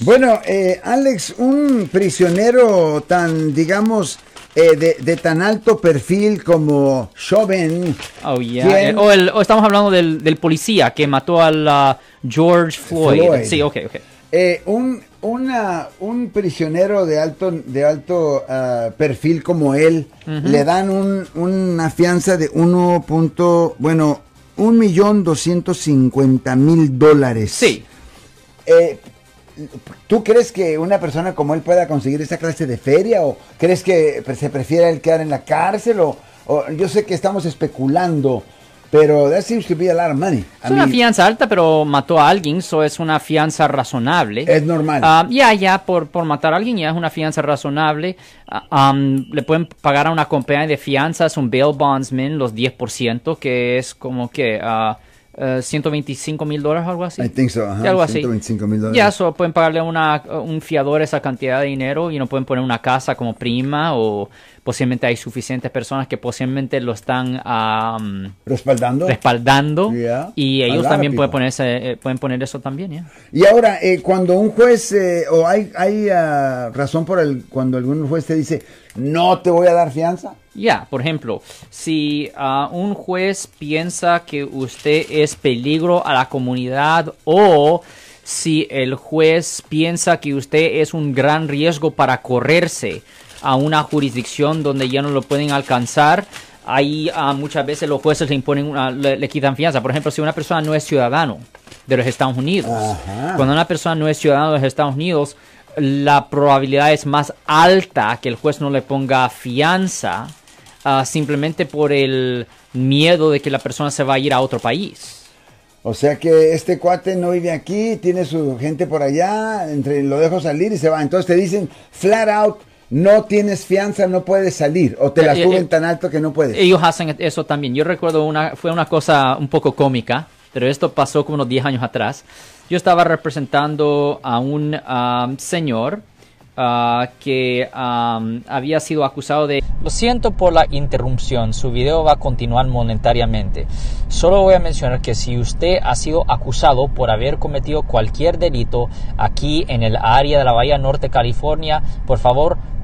Bueno, eh, Alex, un prisionero tan, digamos, eh, de, de tan alto perfil como Chauvin. Oh, yeah. ¿quién- Eh, O, el- o estamos hablando del, del policía que mató al ah, George Floyd. Floyd. Sí, ok, ok. Eh, un, una, un prisionero de alto, de alto ah, perfil como él, le dan un- una fianza de 1. punto- bueno, un millón doscientos cincuenta mil dólares. Sí. Eh, ¿Tú crees que una persona como él pueda conseguir esa clase de feria? ¿O crees que se prefiera él quedar en la cárcel? O, o- yo sé que estamos especulando, pero that seems to be a lot of money. Es I una mean, fianza alta, pero mató a alguien, eso es una fianza razonable. Es normal. Ah, ya, ya, por, por matar a alguien ya es una fianza razonable. Ah, um, le pueden pagar a una compañía de fianzas, un bail bondsman, los 10%, que es como que ah, eh, 125 mil dólares o algo así. I think so, ajá, Ya, algo así. 125 mil dólares. Ya, so, pueden pagarle a una, un fiador esa cantidad de dinero y no pueden poner una casa como prima o posiblemente hay suficientes personas que posiblemente lo están um, respaldando. respaldando Yeah. y ellos también pueden ponerse, eh, pueden poner eso también. Y ahora, eh, cuando un juez, eh, o hay, hay ah, razón por el, cuando algún juez te dice, no te voy a dar fianza. Ya, por ejemplo, si ah, un juez piensa que usted es peligro a la comunidad o si el juez piensa que usted es un gran riesgo para correrse a una jurisdicción donde ya no lo pueden alcanzar, ahí ah, muchas veces los jueces le imponen, una- le, le quitan fianza. Por ejemplo, si una persona no es ciudadano de los Estados Unidos, Ajá. cuando una persona no es ciudadano de los Estados Unidos, la probabilidad es más alta que el juez no le ponga fianza ah, simplemente por el miedo de que la persona se va a ir a otro país. O sea que este cuate no vive aquí, tiene su gente por allá, entre lo dejo salir y se va. Entonces te dicen flat out, no tienes fianza, no puedes salir. O te la Eh, eh, suben eh, tan alto que no puedes. Ellos hacen eso también. Yo recuerdo una, fue una cosa un poco cómica, pero esto pasó como unos 10 años atrás. Yo estaba representando a un ah, señor ah, que ah, había sido acusado de... Lo siento por la interrupción, su video va a continuar monetariamente. Solo voy a mencionar que si usted ha sido acusado por haber cometido cualquier delito aquí en el área de la Bahía Norte, California, por favor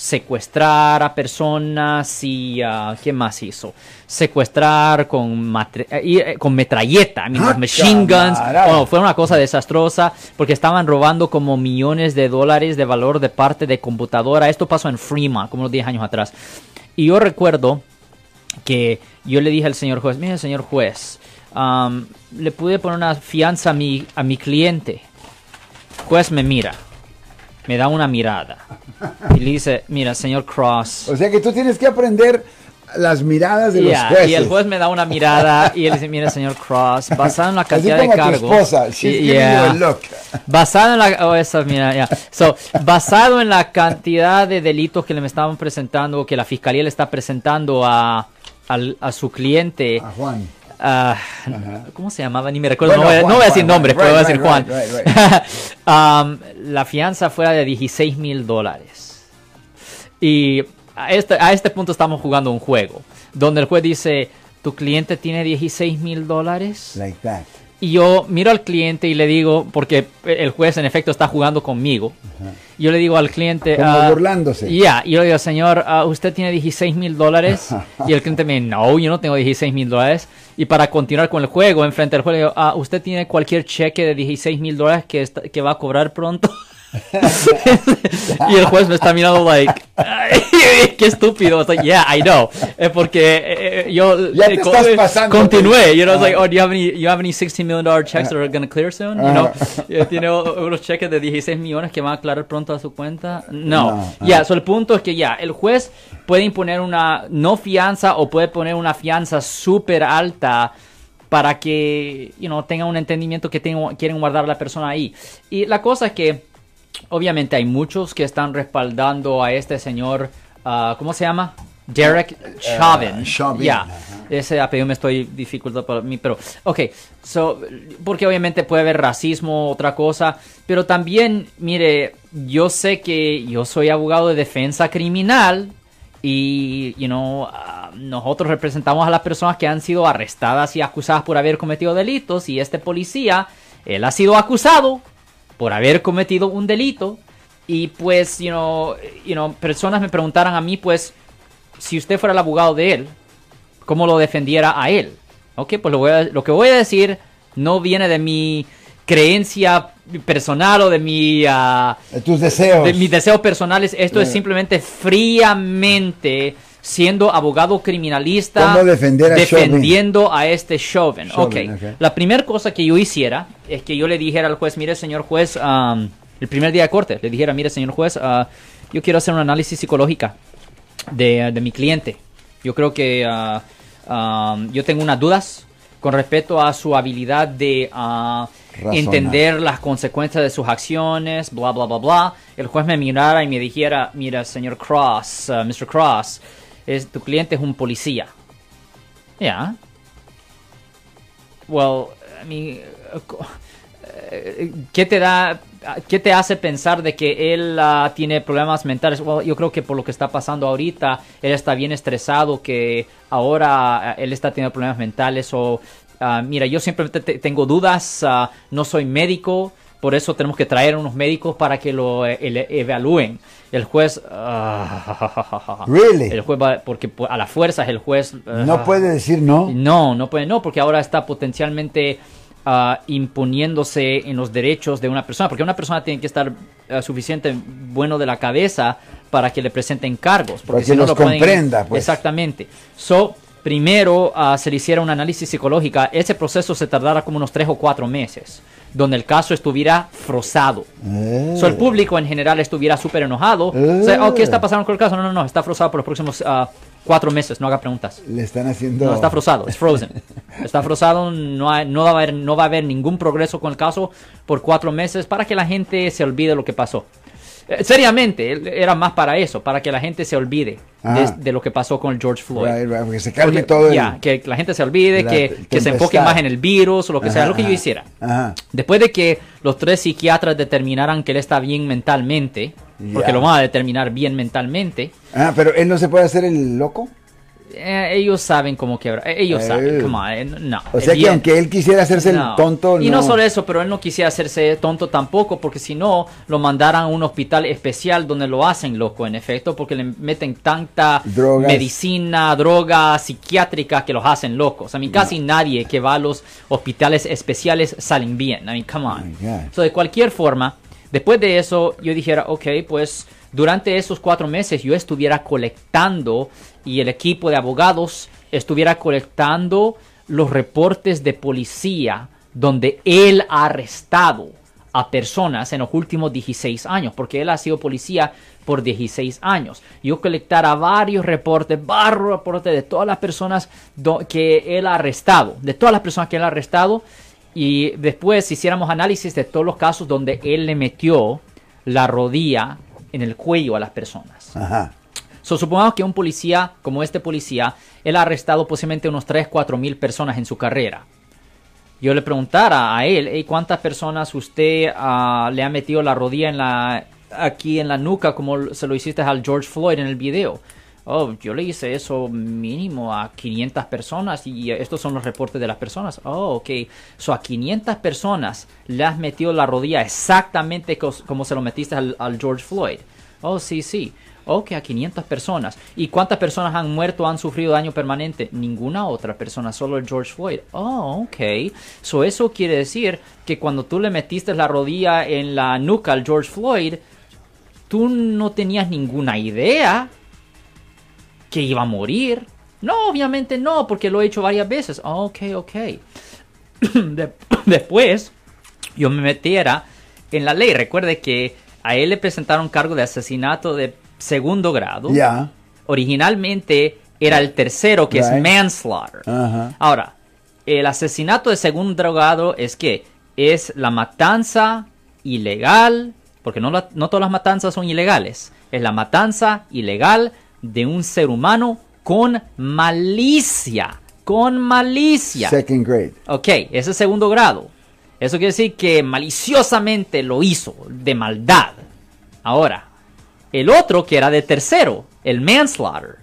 secuestrar a personas y ah, ¿qué más hizo? Secuestrar con, eh, eh, con metralleta, I mean, Ah, machine guns. Oh, fue una cosa desastrosa porque estaban robando como millones de dólares de valor de parte de computadora. Esto pasó en Fremont, como unos 10 años atrás. Y yo recuerdo que yo le dije al señor juez, mire señor juez, le pude poner una fianza a mi, a mi cliente. Juez me mira, me da una mirada y le dice, mira señor Cross. O sea que tú tienes que aprender las miradas de los jueces. y el juez me da una mirada y él dice, mira señor Cross, basado en la Así cantidad como de tu cargos. esposa, she's y- giving yeah. you a look. Basado en la oh, esa, mira. So, basado en la cantidad de delitos que le me estaban presentando, que la fiscalía le está presentando a, a su cliente. A Juan. Ah, ¿Cómo se llamaba? Ni me recuerdo. Bueno, no, voy, a- Juan, no voy a decir right, pero voy a decir Juan. right, Um, la fianza fuera de 16 mil dólares. Y a este, a este punto estamos jugando un juego, donde el juez dice, tu cliente tiene 16 mil dólares. Like that. Y yo miro al cliente y le digo, porque el juez en efecto está jugando conmigo. Yo le digo al cliente. Como ah, burlándose. Ya, y yo le digo, señor, ah, ¿usted tiene 16 mil dólares? y el cliente me dice, no, yo no tengo 16 mil dólares. Y para continuar con el juego, enfrente del juego, le digo, ah, ¿usted tiene cualquier cheque de 16 mil dólares que, está- que va a cobrar pronto? y el juez me está mirando, like, "Ay, qué estúpido. Like, yeah, I know. Es porque eh, eh, yo Ya te eh, co- estás pasando. continué. You know, it's like, Ah. oh, do you have any, you have any 16 million dollar checks that are going to clear soon? You know, Eh, tiene unos cheques de 16 millones que van a aclarar pronto a su cuenta. No. No, Ya, ah. so el punto es que ya, el juez puede imponer una no fianza o puede poner una fianza súper alta para que, you know, tenga un entendimiento que tengo- quieren guardar a la persona ahí. Y la cosa es que, obviamente hay muchos que están respaldando a este señor, ah, ¿cómo se llama? Derek Chauvin. Chauvin, Ya. ajá. ese apellido me estoy dificultando para mí, pero ok, so, porque obviamente puede haber racismo, otra cosa, pero también, mire, yo sé que yo soy abogado de defensa criminal y, you know, ah, nosotros representamos a las personas que han sido arrestadas y acusadas por haber cometido delitos y este policía, él ha sido acusado por haber cometido un delito y pues, you know, you know, personas me preguntaran a mí, pues, si usted fuera el abogado de él, ¿cómo lo defendiera a él? Ok, pues lo, lo que voy a decir no viene de mi creencia personal o de mi... Uh, de tus deseos. De mis deseos personales. Esto es simplemente fríamente siendo abogado criminalista ¿Cómo defender a defendiendo a este Chauvin. Okay. ok. La primera cosa que yo hiciera es que yo le dijera al juez, mire señor juez, um, el primer día de corte, le dijera, mire señor juez, uh, yo quiero hacer un análisis psicológica de, de mi cliente. Yo creo que uh, um, yo tengo unas dudas con respecto a su habilidad de uh, entender las consecuencias de sus acciones, bla, bla, bla, bla. El juez me mirara y me dijera, mira, señor Cross, uh, Mr. Cross, es, tu cliente es un policía. Yeah. Well, I mean, ¿qué te da, qué te hace pensar de que él uh, tiene problemas mentales? Well, yo creo que por lo que está pasando ahorita, él está bien estresado, que ahora uh, él está teniendo problemas mentales o Uh, mira, yo simplemente tengo dudas, no soy médico, por eso tenemos que traer unos médicos para que lo eh, evalúen. El juez... Uh, really? El juez va, porque a la fuerza el juez... no puede decir no. No, no puede no, porque ahora está potencialmente imponiéndose en los derechos de una persona, porque una persona tiene que estar suficiente bueno de la cabeza para que le presenten cargos. Porque para que los comprenda. Pues. Exactamente. So, primero uh, se le hiciera un análisis psicológico, ese proceso se tardará como unos tres o cuatro meses, donde el caso estuviera frozado. Eh. So, el público en general estuviera súper enojado. Eh. Oh, ¿Qué está pasando con el caso? No, no, no, está frozado por los próximos uh, cuatro meses, no haga preguntas. Le están haciendo... No, está frozado, es frozen. está frozado, no, no, va a haber, no va a haber ningún progreso con el caso por cuatro meses para que la gente se olvide lo que pasó. Eh, seriamente, era más para eso, para que la gente se olvide de, lo que pasó con George Floyd. porque se calme todo. Ya, que la gente se olvide, que, se enfoque más en el virus o lo que sea, lo que yo hiciera. Después de que los tres psiquiatras determinaran que él está bien mentalmente, porque lo van a determinar bien mentalmente. Ah, pero él no se puede hacer el loco. Eh, ellos saben cómo quebrar. Eh, ellos saben. Come no. O sea que aunque él quisiera hacerse el tonto. Y no solo eso, pero él no quisiera hacerse tonto tampoco, porque si no, lo mandaran a un hospital especial donde lo hacen loco, en efecto, porque le meten tanta medicina, droga psiquiátrica que los hacen locos. A mí, casi nadie que va a los hospitales especiales salen bien. I mean, come on. Oh de cualquier forma, después de eso, yo dijera, ok, pues durante esos cuatro meses yo estuviera colectando y el equipo de abogados estuviera colectando los reportes de policía donde él ha arrestado a personas en los últimos 16 años, porque él ha sido policía por 16 años. Yo colectara varios reportes, varios reportes de todas las personas que él ha arrestado, de todas las personas que él ha arrestado, y después hiciéramos análisis de todos los casos donde él le metió la rodilla en el cuello a las personas. Ajá. supongamos que un policía, como este policía, él ha arrestado posiblemente unos 3, 4 mil personas en su carrera. Yo le preguntara a él, ¿cuántas personas usted uh, le ha metido la rodilla en la, aquí en la nuca como se lo hiciste al George Floyd en el video? Oh, yo le hice eso mínimo a 500 personas y estos son los reportes de las personas. Oh, ok. So a 500 personas le has metido la rodilla exactamente como se lo metiste al, George Floyd. Oh, sí, sí. Ok, a 500 personas. ¿Y cuántas personas han muerto han sufrido daño permanente? Ninguna otra persona, solo el George Floyd. Oh, ok. So eso quiere decir que cuando tú le metiste la rodilla en la nuca al George Floyd, tú no tenías ninguna idea que iba a morir. No, obviamente no, porque lo he hecho varias veces. Ok, ok. después, yo me metiera en la ley. Recuerde que a él le presentaron cargo de asesinato de segundo grado. Ya. Originalmente era el tercero, que es manslaughter. Ahora, el asesinato de segundo grado es que es la matanza ilegal, porque no, no todas las matanzas son ilegales. Es la matanza ilegal de un ser humano con malicia con malicia. Second grade. Ok, ese es segundo grado. Eso quiere decir que maliciosamente lo hizo, de maldad. Ahora, el otro que era de tercero, el manslaughter,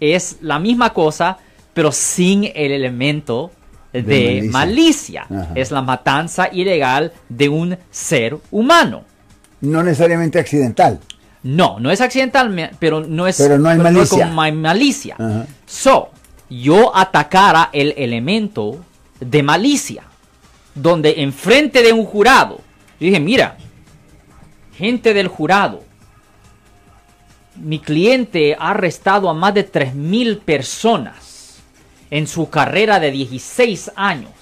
es la misma cosa, pero sin el elemento de, De malicia. Es la matanza ilegal de un ser humano. No necesariamente accidental. No, no es accidental, pero no es, Pero no hay malicia. con ma- malicia. So, yo atacara el elemento de malicia, donde enfrente de un jurado, yo dije, mira, gente del jurado, mi cliente ha arrestado a más de 3.000 personas en su carrera de 16 años.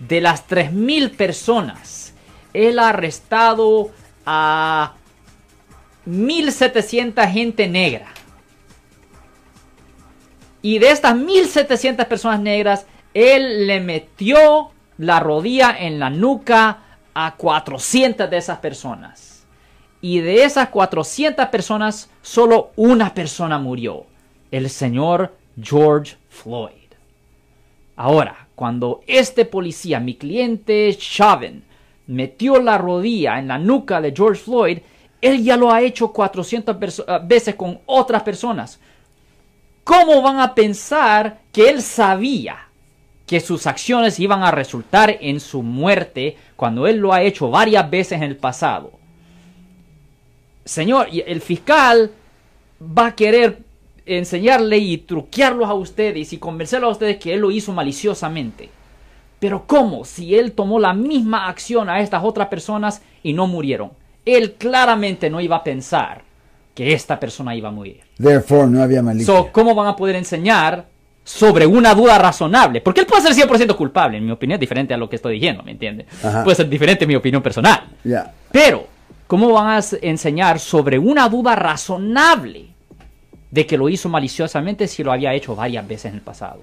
De las 3.000 personas, él ha arrestado a 1.700 gente negra. Y de estas 1.700 personas negras, él le metió la rodilla en la nuca a 400 de esas personas. Y de esas 400 personas, solo una persona murió. El señor George Floyd. Ahora, cuando este policía, mi cliente Chauvin, metió la rodilla en la nuca de George Floyd, él ya lo ha hecho 400 perso- ah, veces con otras personas. ¿Cómo van a pensar que él sabía que sus acciones iban a resultar en su muerte cuando él lo ha hecho varias veces en el pasado? Señor, el fiscal va a querer enseñarle y truquearlos a ustedes y convencerlos a ustedes que él lo hizo maliciosamente. Pero ¿cómo? Si él tomó la misma acción a estas otras personas y no murieron. Él claramente no iba a pensar que esta persona iba a morir. Therefore, no había malicia. So, ¿cómo van a poder enseñar sobre una duda razonable? Porque él puede ser 100% culpable, en mi opinión es diferente a lo que estoy diciendo, ¿me entiendes? Puede ser diferente en mi opinión personal. Ya. Pero, ¿cómo van a enseñar sobre una duda razonable de que lo hizo maliciosamente si lo había hecho varias veces en el pasado?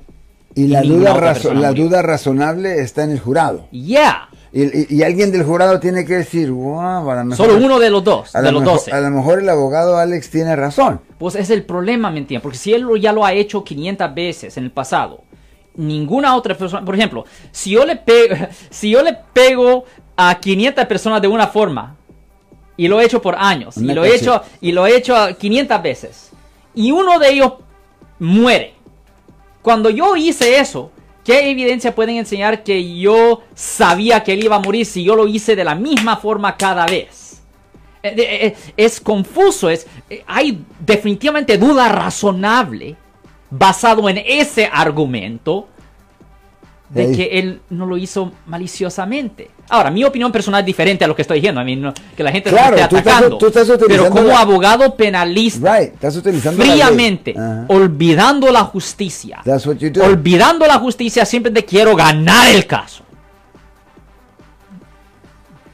Y la, ninguna duda, la duda razonable está en el jurado. Yeah, Y, alguien del jurado tiene que decir, wow, a lo mejor, solo uno de los dos, a de lo los mejor- doce. A lo mejor el abogado Alex tiene razón. Pues es el problema, ¿me entiendes? Porque si él ya lo ha hecho 500 veces en el pasado, ninguna otra persona, por ejemplo, si yo le pego, si yo le pego a 500 personas de una forma y lo he hecho por años y lo he hecho y lo he hecho a 500 veces y uno de ellos muere. Cuando yo hice eso, ¿qué evidencia pueden enseñar que yo sabía que él iba a morir si yo lo hice de la misma forma cada vez? Eh, eh, eh, es confuso, es, hay definitivamente duda razonable basado en ese argumento de Ey. que él no lo hizo maliciosamente. Ahora, mi opinión personal es diferente a lo que estoy diciendo, a mí no- que la gente Claro, no esté tú estás- atacando. tú estás pero como la- abogado penalista, Right, estás utilizando la ley. fríamente, Ajá. olvidando la justicia, That's what you do. olvidando la justicia, siempre te quiero ganar el caso.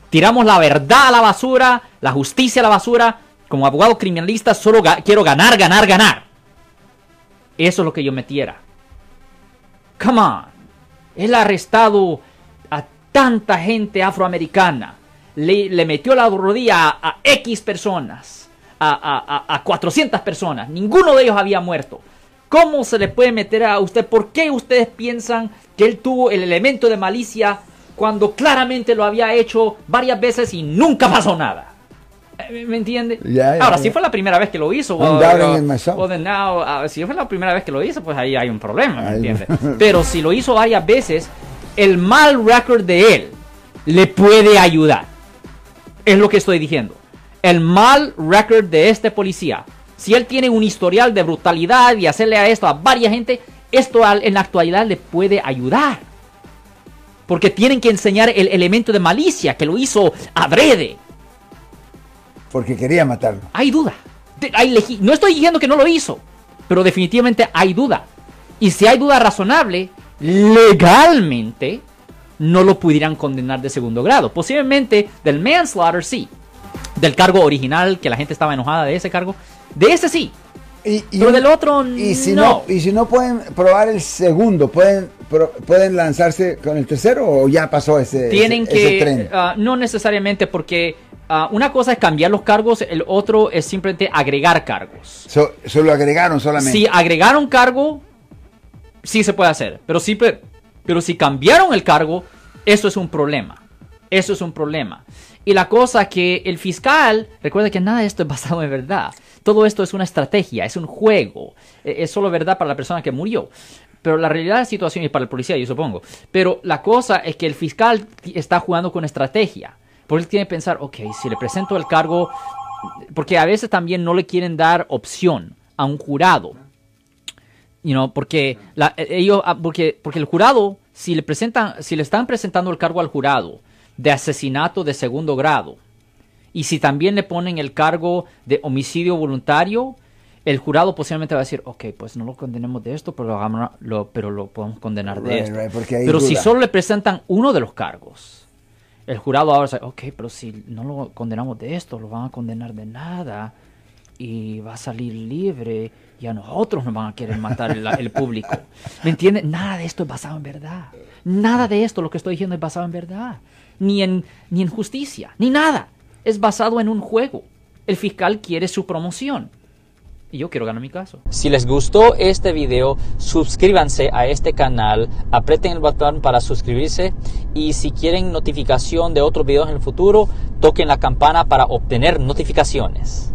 Tiramos la verdad a la basura, la justicia a la basura. Como abogado criminalista solo ga- quiero ganar, ganar, ganar. Eso es lo que yo metiera. Come on. Él ha arrestado a tanta gente afroamericana. Le, metió la rodilla a, X personas. A- a 400 personas. Ninguno de ellos había muerto. ¿Cómo se le puede meter a usted? ¿Por qué ustedes piensan que él tuvo el elemento de malicia cuando claramente lo había hecho varias veces y nunca pasó nada? Eh, ¿Me entiende? Ya, ya, Ahora, ya. si fue la primera vez que lo hizo, well, well, now, uh, si fue la primera vez que lo hizo, pues ahí hay un problema, ¿me entiende? Pero si lo hizo varias veces, el mal récord de él le puede ayudar. Es lo que estoy diciendo. El mal récord de este policía, si él tiene un historial de brutalidad y hacerle a esto a varias gente, esto al- en la actualidad le puede ayudar. Porque tienen que enseñar el elemento de malicia que lo hizo adrede. Porque quería matarlo. Hay duda. No estoy diciendo que no lo hizo, pero definitivamente hay duda. Y si hay duda razonable, legalmente no lo pudieran condenar de segundo grado. Posiblemente del manslaughter sí. Del cargo original, que la gente estaba enojada de ese cargo. De ese sí. Y, y Pero un- del otro, y si no. no. Y si no pueden probar el segundo, ¿pueden, pro- pueden lanzarse con el tercero o ya pasó ese, Tienen ese- ese que, tren? ah, no necesariamente porque ah, una cosa es cambiar los cargos, el otro es simplemente agregar cargos. So- solo agregaron solamente. Si agregaron cargo, sí se puede hacer, pero sí, pero si cambiaron el cargo, eso es un problema. Eso es un problema. Y la cosa que el fiscal, recuerda que nada de esto es basado en verdad. Todo esto es una estrategia, es un juego. E, es solo verdad para la persona que murió. Pero la realidad de la situación y para el policía, yo supongo. Pero la cosa es que el fiscal está jugando con estrategia. Porque él tiene que pensar, ok, si le presento el cargo, porque a veces también no le quieren dar opción a un jurado. You know, porque ellos, ah, porque, porque el jurado, si le presentan, si le están presentando el cargo al jurado de asesinato de segundo grado, y si también le ponen el cargo de homicidio voluntario, el jurado posiblemente va a decir, ok, pues no lo condenemos de esto, pero lo, pero lo podemos condenar de esto. pero si solo le presentan uno de los cargos, el jurado ahora dice, ok, pero si no lo condenamos de esto, lo van a condenar de nada y va a salir libre y a nosotros nos van a querer matar el, el público. ¿Me entiendes? Nada de esto es basado en verdad. Nada de esto, lo que estoy diciendo, es basado en verdad. Ni en, ni en justicia, ni nada es basado en un juego. El fiscal quiere su promoción. Y yo quiero ganar mi caso. Si les gustó este video, suscríbanse a este canal, aprieten el botón para suscribirse y si quieren notificación de otros videos en el futuro, toquen la campana para obtener notificaciones.